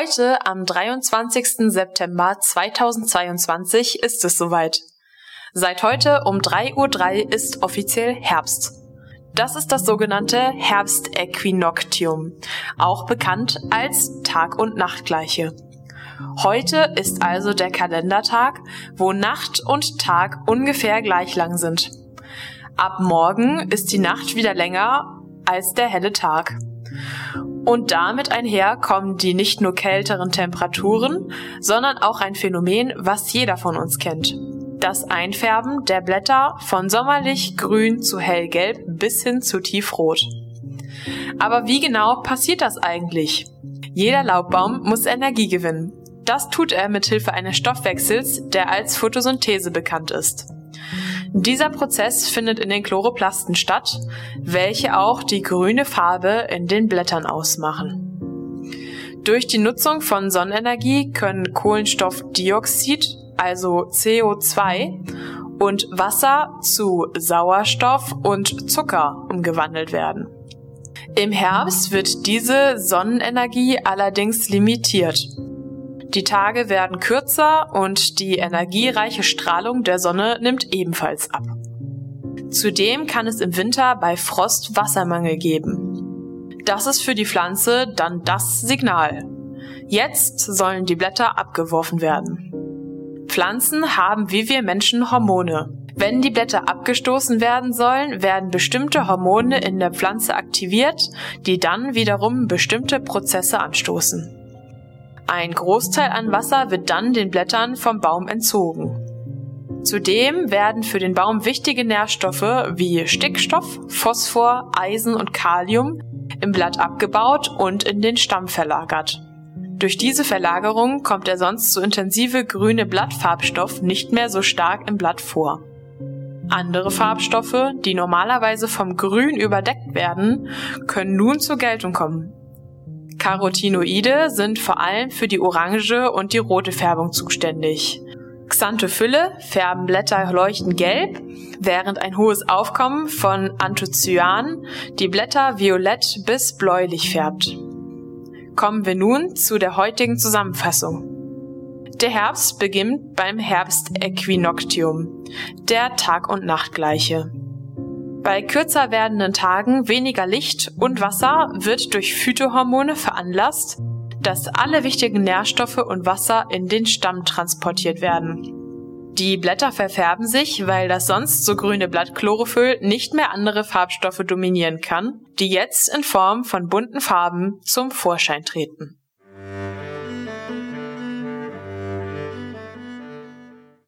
Heute, am 23. September 2022, ist es soweit. Seit heute um 3.03 Uhr ist offiziell Herbst. Das ist das sogenannte Herbstäquinoktium, auch bekannt als Tag- und Nachtgleiche. Heute ist also der Kalendertag, wo Nacht und Tag ungefähr gleich lang sind. Ab morgen ist die Nacht wieder länger als der helle Tag. Und damit einher kommen die nicht nur kälteren Temperaturen, sondern auch ein Phänomen, was jeder von uns kennt. Das Einfärben der Blätter von sommerlich grün zu hellgelb bis hin zu tiefrot. Aber wie genau passiert das eigentlich? Jeder Laubbaum muss Energie gewinnen. Das tut er mit Hilfe eines Stoffwechsels, der als Photosynthese bekannt ist. Dieser Prozess findet in den Chloroplasten statt, welche auch die grüne Farbe in den Blättern ausmachen. Durch die Nutzung von Sonnenenergie können Kohlenstoffdioxid, also CO2, und Wasser zu Sauerstoff und Zucker umgewandelt werden. Im Herbst wird diese Sonnenenergie allerdings limitiert. Die Tage werden kürzer und die energiereiche Strahlung der Sonne nimmt ebenfalls ab. Zudem kann es im Winter bei Frost Wassermangel geben. Das ist für die Pflanze dann das Signal. Jetzt sollen die Blätter abgeworfen werden. Pflanzen haben wie wir Menschen Hormone. Wenn die Blätter abgestoßen werden sollen, werden bestimmte Hormone in der Pflanze aktiviert, die dann wiederum bestimmte Prozesse anstoßen. Ein Großteil an Wasser wird dann den Blättern vom Baum entzogen. Zudem werden für den Baum wichtige Nährstoffe wie Stickstoff, Phosphor, Eisen und Kalium im Blatt abgebaut und in den Stamm verlagert. Durch diese Verlagerung kommt der sonst so intensive grüne Blattfarbstoff nicht mehr so stark im Blatt vor. Andere Farbstoffe, die normalerweise vom Grün überdeckt werden, können nun zur Geltung kommen. Carotinoide sind vor allem für die orange und die rote Färbung zuständig. Xanthophylle färben Blätter leuchtend gelb, während ein hohes Aufkommen von Anthocyan die Blätter violett bis bläulich färbt. Kommen wir nun zu der heutigen Zusammenfassung. Der Herbst beginnt beim Herbstäquinoktium, der Tag- und Nachtgleiche. Bei kürzer werdenden Tagen weniger Licht und Wasser wird durch Phytohormone veranlasst, dass alle wichtigen Nährstoffe und Wasser in den Stamm transportiert werden. Die Blätter verfärben sich, weil das sonst so grüne Blattchlorophyll nicht mehr andere Farbstoffe dominieren kann, die jetzt in Form von bunten Farben zum Vorschein treten.